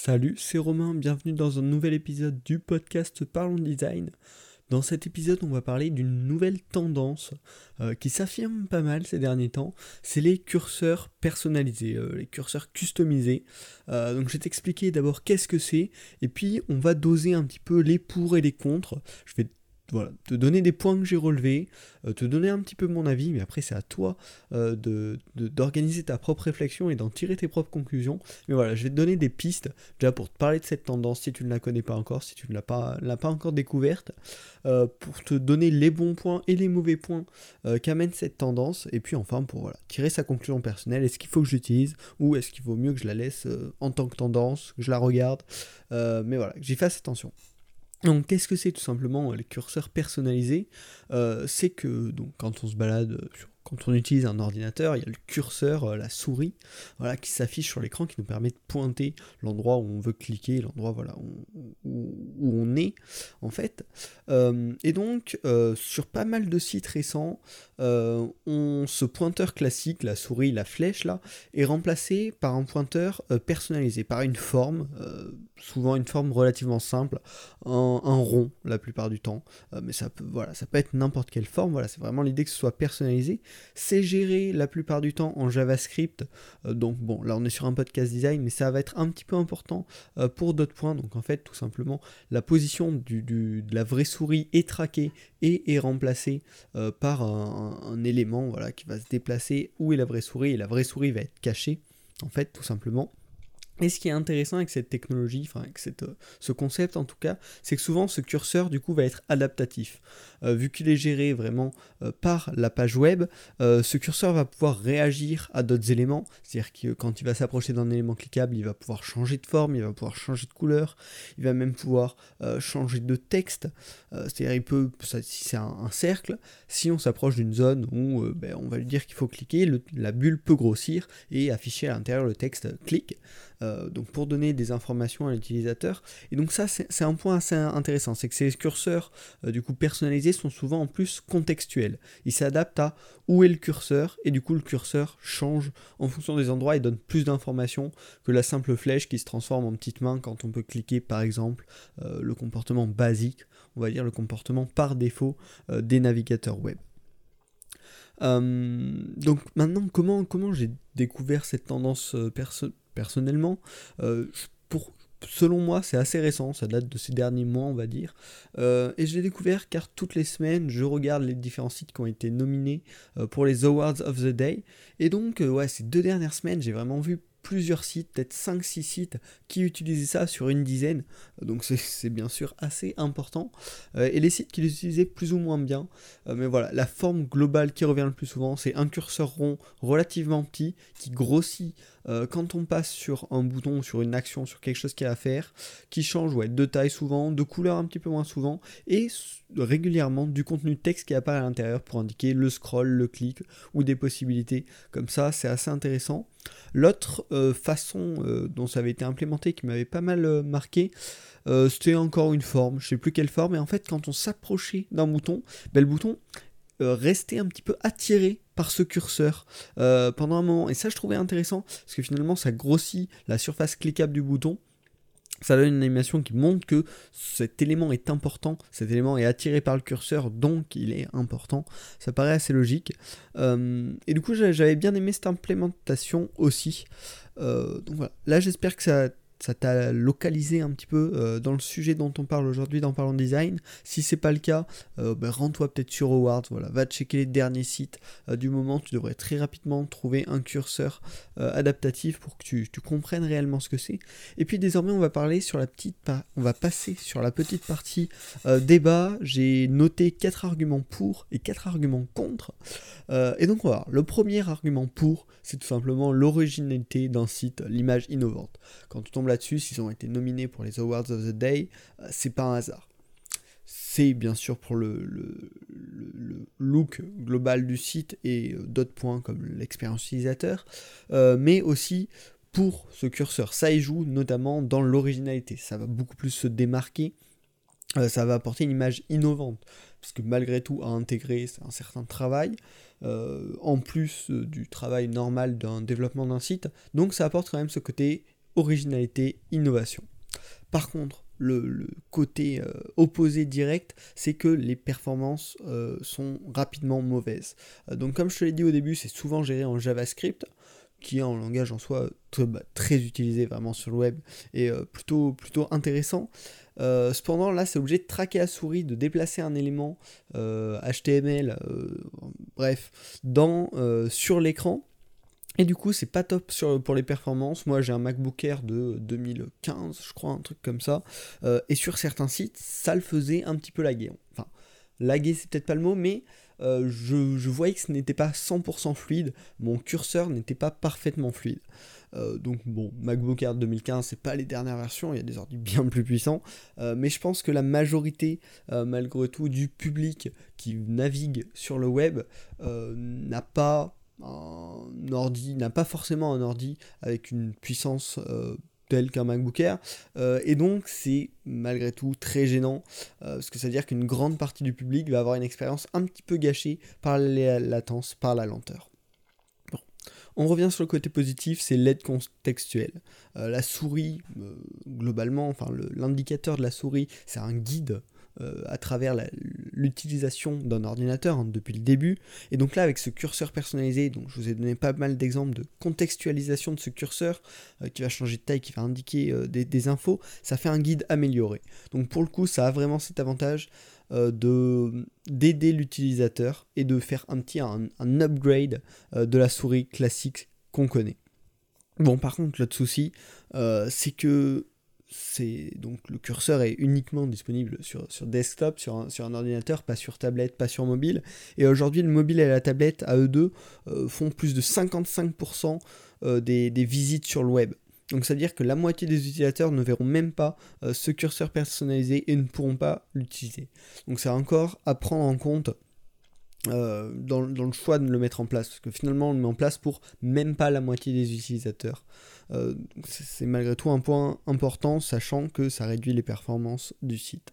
Salut, c'est Romain, bienvenue dans un nouvel épisode du podcast Parlons Design. Dans cet épisode, on va parler d'une nouvelle tendance euh, qui s'affirme pas mal ces derniers temps, c'est les curseurs personnalisés, euh, les curseurs customisés. Euh, donc je vais t'expliquer d'abord qu'est-ce que c'est, et puis on va doser un petit peu les pour et les contre. Je vais voilà, te donner des points que j'ai relevés, euh, te donner un petit peu mon avis, mais après c'est à toi euh, de, d'organiser ta propre réflexion et d'en tirer tes propres conclusions. Mais voilà, je vais te donner des pistes déjà pour te parler de cette tendance si tu ne la connais pas encore, si tu ne l'as pas, encore découverte, euh, pour te donner les bons points et les mauvais points qu'amène cette tendance, et puis enfin pour voilà, tirer sa conclusion personnelle, est-ce qu'il faut que j'utilise ou est-ce qu'il vaut mieux que je la laisse en tant que tendance, que je la regarde, mais voilà, que j'y fasse attention. Donc qu'est-ce que c'est tout simplement les curseurs personnalisés? Euh, C'est que donc, quand on se balade sur quand on utilise un ordinateur, il y a le curseur, euh, la souris, voilà, qui s'affiche sur l'écran, qui nous permet de pointer l'endroit où on veut cliquer, l'endroit voilà, où, on est, en fait. Euh, et donc, euh, sur pas mal de sites récents, on, ce pointeur classique, la souris, la flèche, là, est remplacé par un pointeur personnalisé, par une forme, souvent une forme relativement simple, un, rond la plupart du temps, mais ça peut, voilà, ça peut être n'importe quelle forme, voilà, c'est vraiment l'idée que ce soit personnalisé. C'est géré la plupart du temps en JavaScript. Euh, donc bon, là on est sur un podcast design, mais ça va être un petit peu important euh, pour d'autres points. Donc en fait, tout simplement, la position de la vraie souris est traquée et est remplacée euh, par un, élément voilà, qui va se déplacer où est la vraie souris et la vraie souris va être cachée. En fait, tout simplement. Et ce qui est intéressant avec cette technologie, enfin avec cette, euh, ce concept en tout cas, c'est que souvent ce curseur du coup va être adaptatif. Euh, vu qu'il est géré vraiment euh, par la page web, ce curseur va pouvoir réagir à d'autres éléments. C'est-à-dire que quand il va s'approcher d'un élément cliquable, il va pouvoir changer de forme, il va pouvoir changer de couleur, il va même pouvoir changer de texte. C'est-à-dire il peut, si c'est un, cercle, si on s'approche d'une zone où ben, on va lui dire qu'il faut cliquer, la bulle peut grossir et afficher à l'intérieur le texte clic. Euh, donc pour donner des informations à l'utilisateur. Et donc ça, c'est un point assez intéressant, c'est que ces curseurs euh, du coup personnalisés sont souvent en plus contextuels. Ils s'adaptent à où est le curseur, et du coup le curseur change en fonction des endroits et donne plus d'informations que la simple flèche qui se transforme en petite main quand on peut cliquer par exemple euh, le comportement basique, on va dire le comportement par défaut des navigateurs web. donc maintenant, comment, comment j'ai découvert cette tendance perso personnellement. Euh, selon moi, c'est assez récent, ça date de ces derniers mois, on va dire. Euh, et je l'ai découvert car toutes les semaines, je regarde les différents sites qui ont été nominés euh, pour les Awards of the Day. Et donc, ces deux dernières semaines, j'ai vraiment vu plusieurs sites, peut-être 5-6 sites qui utilisaient ça sur une dizaine, donc c'est bien sûr assez important, et les sites qui l'utilisaient plus ou moins bien, mais voilà, la forme globale qui revient le plus souvent, c'est un curseur rond relativement petit qui grossit euh, quand on passe sur un bouton, sur une action, sur quelque chose qu'il a à faire, qui change ouais, de taille souvent, de couleur un petit peu moins souvent, et régulièrement du contenu texte qui apparaît à l'intérieur pour indiquer le scroll, le clic ou des possibilités. Comme ça, c'est assez intéressant. L'autre euh, façon euh, dont ça avait été implémenté qui m'avait pas mal marqué, c'était encore une forme, je sais plus quelle forme, et en fait quand on s'approchait d'un bouton, ben, le bouton restait un petit peu attiré par ce curseur euh, pendant un moment. Et ça, je trouvais intéressant parce que finalement, ça grossit la surface cliquable du bouton. Ça donne une animation qui montre que cet élément est important, cet élément est attiré par le curseur, donc il est important. Ça paraît assez logique. Euh, et du coup, j'avais bien aimé cette implémentation aussi. Euh, donc voilà. Là, j'espère que ça ça t'a localisé un petit peu euh, dans le sujet dont on parle aujourd'hui dans Parlons Design. Si c'est pas le cas, euh, ben, rends-toi peut-être sur Awards, voilà, va checker les derniers sites euh, du moment. Tu devrais très rapidement trouver un curseur adaptatif pour que tu, comprennes réellement ce que c'est. Et puis désormais, on va parler sur la petite, on va passer sur la petite partie débat. J'ai noté quatre arguments pour et quatre arguments contre. et donc on va voir. Le premier argument pour, c'est tout simplement l'originalité d'un site, l'image innovante. Quand tu tombes là-dessus, s'ils ont été nominés pour les Awards of the Day, euh, c'est pas un hasard. C'est bien sûr pour le, look global du site et euh, d'autres points comme l'expérience utilisateur, euh, mais aussi pour ce curseur. Ça y joue notamment dans l'originalité. Ça va beaucoup plus se démarquer. ça va apporter une image innovante. Parce que malgré tout, à intégrer, c'est un certain travail. en plus du travail normal d'un développement d'un site. Donc ça apporte quand même ce côté originalité, innovation. Par contre, le, côté euh, opposé direct, c'est que les performances euh, sont rapidement mauvaises. Euh, donc comme je te l'ai dit au début, c'est souvent géré en JavaScript, qui est un langage en soi bah, très, utilisé vraiment sur le web et plutôt, plutôt intéressant. cependant, là, c'est obligé de traquer à souris, de déplacer un élément HTML, bref, dans, sur l'écran et du coup, c'est pas top pour les performances. Moi, j'ai un MacBook Air de 2015, je crois, un truc comme ça. Euh, et sur certains sites, ça le faisait un petit peu laguer. Enfin, laguer, c'est peut-être pas le mot, mais euh, je, voyais que ce n'était pas 100% fluide. Mon curseur n'était pas parfaitement fluide. Euh, donc bon, MacBook Air 2015, c'est pas les dernières versions, il y a des ordi bien plus puissants, mais je pense que la majorité, malgré tout, du public qui navigue sur le web n'a pas un ordi n'a pas forcément un ordi avec une puissance euh, telle qu'un MacBook Air, euh, et donc c'est malgré tout très gênant, euh, parce que ça veut dire qu'une grande partie du public va avoir une expérience un petit peu gâchée par la latence, par la lenteur. On revient sur le côté positif, c'est l'aide contextuelle. la souris, globalement, enfin l'indicateur de la souris, c'est un guide euh, à travers l'utilisation d'un ordinateur hein, depuis le début. Et donc là, avec ce curseur personnalisé, donc je vous ai donné pas mal d'exemples de contextualisation de ce curseur euh, qui va changer de taille, qui va indiquer euh, des, infos, ça fait un guide amélioré. Donc pour le coup, ça a vraiment cet avantage de d'aider l'utilisateur et de faire un petit un upgrade de la souris classique qu'on connaît. Bon, par contre, l'autre souci, c'est que c'est donc le curseur est uniquement disponible sur, desktop, sur un, sur ordinateur, pas sur tablette, pas sur mobile. Et aujourd'hui, le mobile et la tablette, à eux deux, euh, font plus de 55% euh, des, visites sur le web. Donc ça veut dire que la moitié des utilisateurs ne verront même pas euh, ce curseur personnalisé et ne pourront pas l'utiliser. Donc c'est encore à prendre en compte dans, dans, le choix de le mettre en place. Parce que finalement on le met en place pour même pas la moitié des utilisateurs. Euh, c'est malgré tout un point important, sachant que ça réduit les performances du site.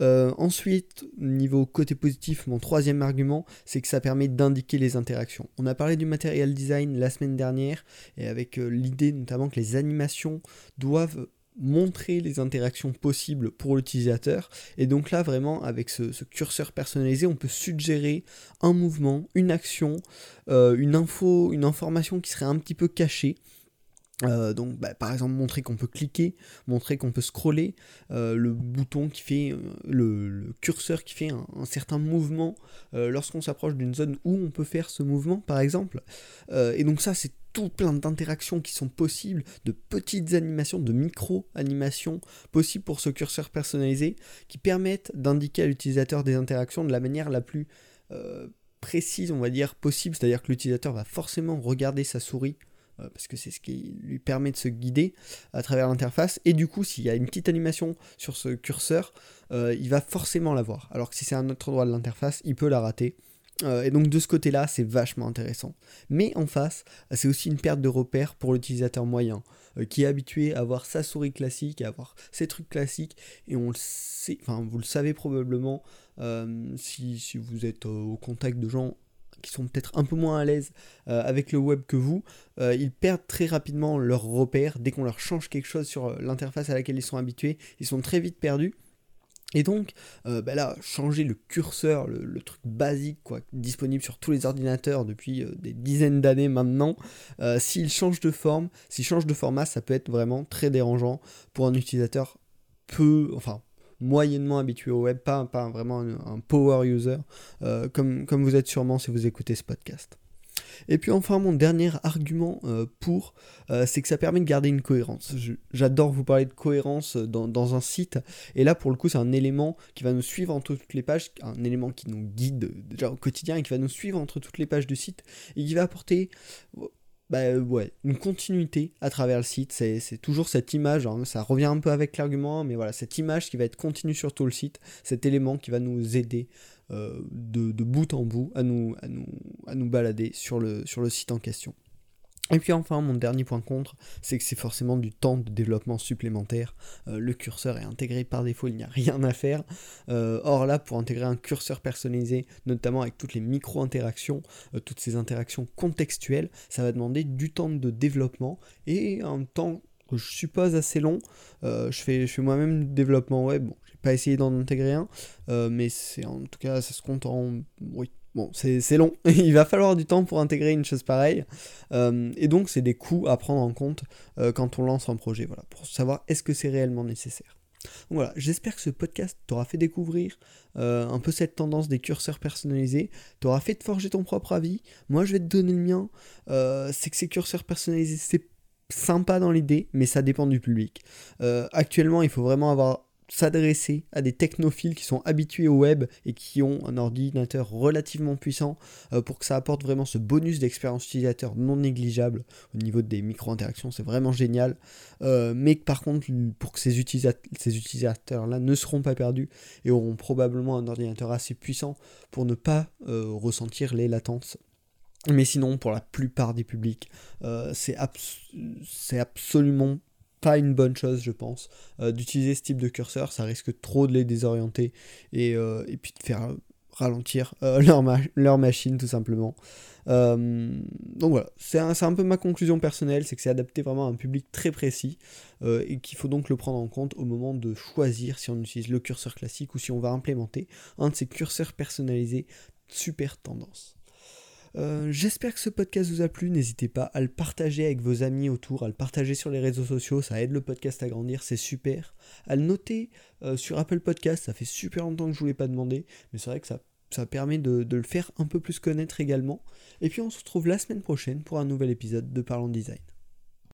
Euh, ensuite, niveau côté positif, mon troisième argument, c'est que ça permet d'indiquer les interactions. On a parlé du material design la semaine dernière, et avec euh, l'idée notamment que les animations doivent montrer les interactions possibles pour l'utilisateur. Et donc là, vraiment, avec ce, curseur personnalisé, on peut suggérer un mouvement, une action, une info, une information qui serait un petit peu cachée euh, donc bah, par exemple montrer qu'on peut cliquer, montrer qu'on peut scroller, euh, le bouton qui fait, euh, le, curseur qui fait un, certain mouvement lorsqu'on s'approche d'une zone où on peut faire ce mouvement par exemple. et donc ça c'est tout plein d'interactions qui sont possibles, de petites animations, de micro-animations possibles pour ce curseur personnalisé qui permettent d'indiquer à l'utilisateur des interactions de la manière la plus précise on va dire possible, c'est-à-dire que l'utilisateur va forcément regarder sa souris parce que c'est ce qui lui permet de se guider à travers l'interface. Et du coup, s'il y a une petite animation sur ce curseur, euh, il va forcément la voir. Alors que si c'est un autre endroit de l'interface, il peut la rater. Euh, et donc de ce côté-là, c'est vachement intéressant. Mais en face, c'est aussi une perte de repère pour l'utilisateur moyen, qui est habitué à avoir sa souris classique, à avoir ses trucs classiques, et on le sait, enfin vous le savez probablement, si, vous êtes au contact de gens qui sont peut-être un peu moins à l'aise euh, avec le web que vous, euh, ils perdent très rapidement leur repère dès qu'on leur change quelque chose sur euh, l'interface à laquelle ils sont habitués. Ils sont très vite perdus. Et donc, bah là, changer le curseur, le, truc basique, quoi, disponible sur tous les ordinateurs depuis des dizaines d'années maintenant, s'il change de forme, s'il change de format, ça peut être vraiment très dérangeant pour un utilisateur peu, enfin, moyennement habitué au web, pas, pas vraiment un, power user, euh, comme, comme vous êtes sûrement si vous écoutez ce podcast. Et puis enfin, mon dernier argument euh, pour, euh, c'est que ça permet de garder une cohérence. J'adore vous parler de cohérence dans, dans, un site, et là pour le coup c'est un élément qui va nous suivre entre toutes les pages, un élément qui nous guide déjà au quotidien et qui va nous suivre entre toutes les pages du site, et qui va apporter bah euh, ouais, une continuité à travers le site. C'est toujours cette image, hein, ça revient un peu avec l'argument, mais voilà, cette image qui va être continue sur tout le site, cet élément qui va nous aider euh, de, bout en bout à nous, balader sur le site en question. Et puis enfin, mon dernier point contre, c'est que c'est forcément du temps de développement supplémentaire. Euh, le curseur est intégré par défaut, il n'y a rien à faire. Euh, or là, pour intégrer un curseur personnalisé, notamment avec toutes les micro-interactions, euh, toutes ces interactions contextuelles, ça va demander du temps de développement et un temps je suppose assez long. je fais, je fais moi-même du développement web. Bon, j'ai pas essayé d'en intégrer un, mais c'est en tout cas, ça se compte en. Oui, Bon, c'est long, il va falloir du temps pour intégrer une chose pareille, et donc c'est des coûts à prendre en compte quand on lance un projet, voilà, pour savoir est-ce que c'est réellement nécessaire. Donc voilà, j'espère que ce podcast t'aura fait découvrir euh, un peu cette tendance des curseurs personnalisés, t'aura fait te forger ton propre avis. Moi, je vais te donner le mien. Euh, c'est que ces curseurs personnalisés, c'est sympa dans l'idée, mais ça dépend du public. Euh, actuellement, il faut vraiment avoir s'adresser à des technophiles qui sont habitués au web et qui ont un ordinateur relativement puissant euh, pour que ça apporte vraiment ce bonus d'expérience utilisateur non négligeable au niveau des micro-interactions, c'est vraiment génial. Euh, mais par contre, pour que ces, ces utilisateurs-là ne seront pas perdus et auront probablement un ordinateur assez puissant pour ne pas euh, ressentir les latences mais sinon, pour la plupart des publics, c'est absolument pas une bonne chose, je pense, euh, d'utiliser ce type de curseur. Ça risque trop de les désorienter et, euh, et puis de faire ralentir euh, leur, leur, machine, tout simplement. donc voilà, c'est un, un, peu ma conclusion personnelle, c'est que c'est adapté vraiment à un public très précis et qu'il faut donc le prendre en compte au moment de choisir si on utilise le curseur classique ou si on va implémenter un de ces curseurs personnalisés super tendance. Euh, j'espère que ce podcast vous a plu. N'hésitez pas à le partager avec vos amis autour, à le partager sur les réseaux sociaux. Ça aide le podcast à grandir, c'est super. À le noter euh, sur Apple Podcast. Ça fait super longtemps que je ne vous l'ai pas demandé, mais c'est vrai que ça, permet de, de le faire un peu plus connaître également. Et puis on se retrouve la semaine prochaine pour un nouvel épisode de Parlons Design.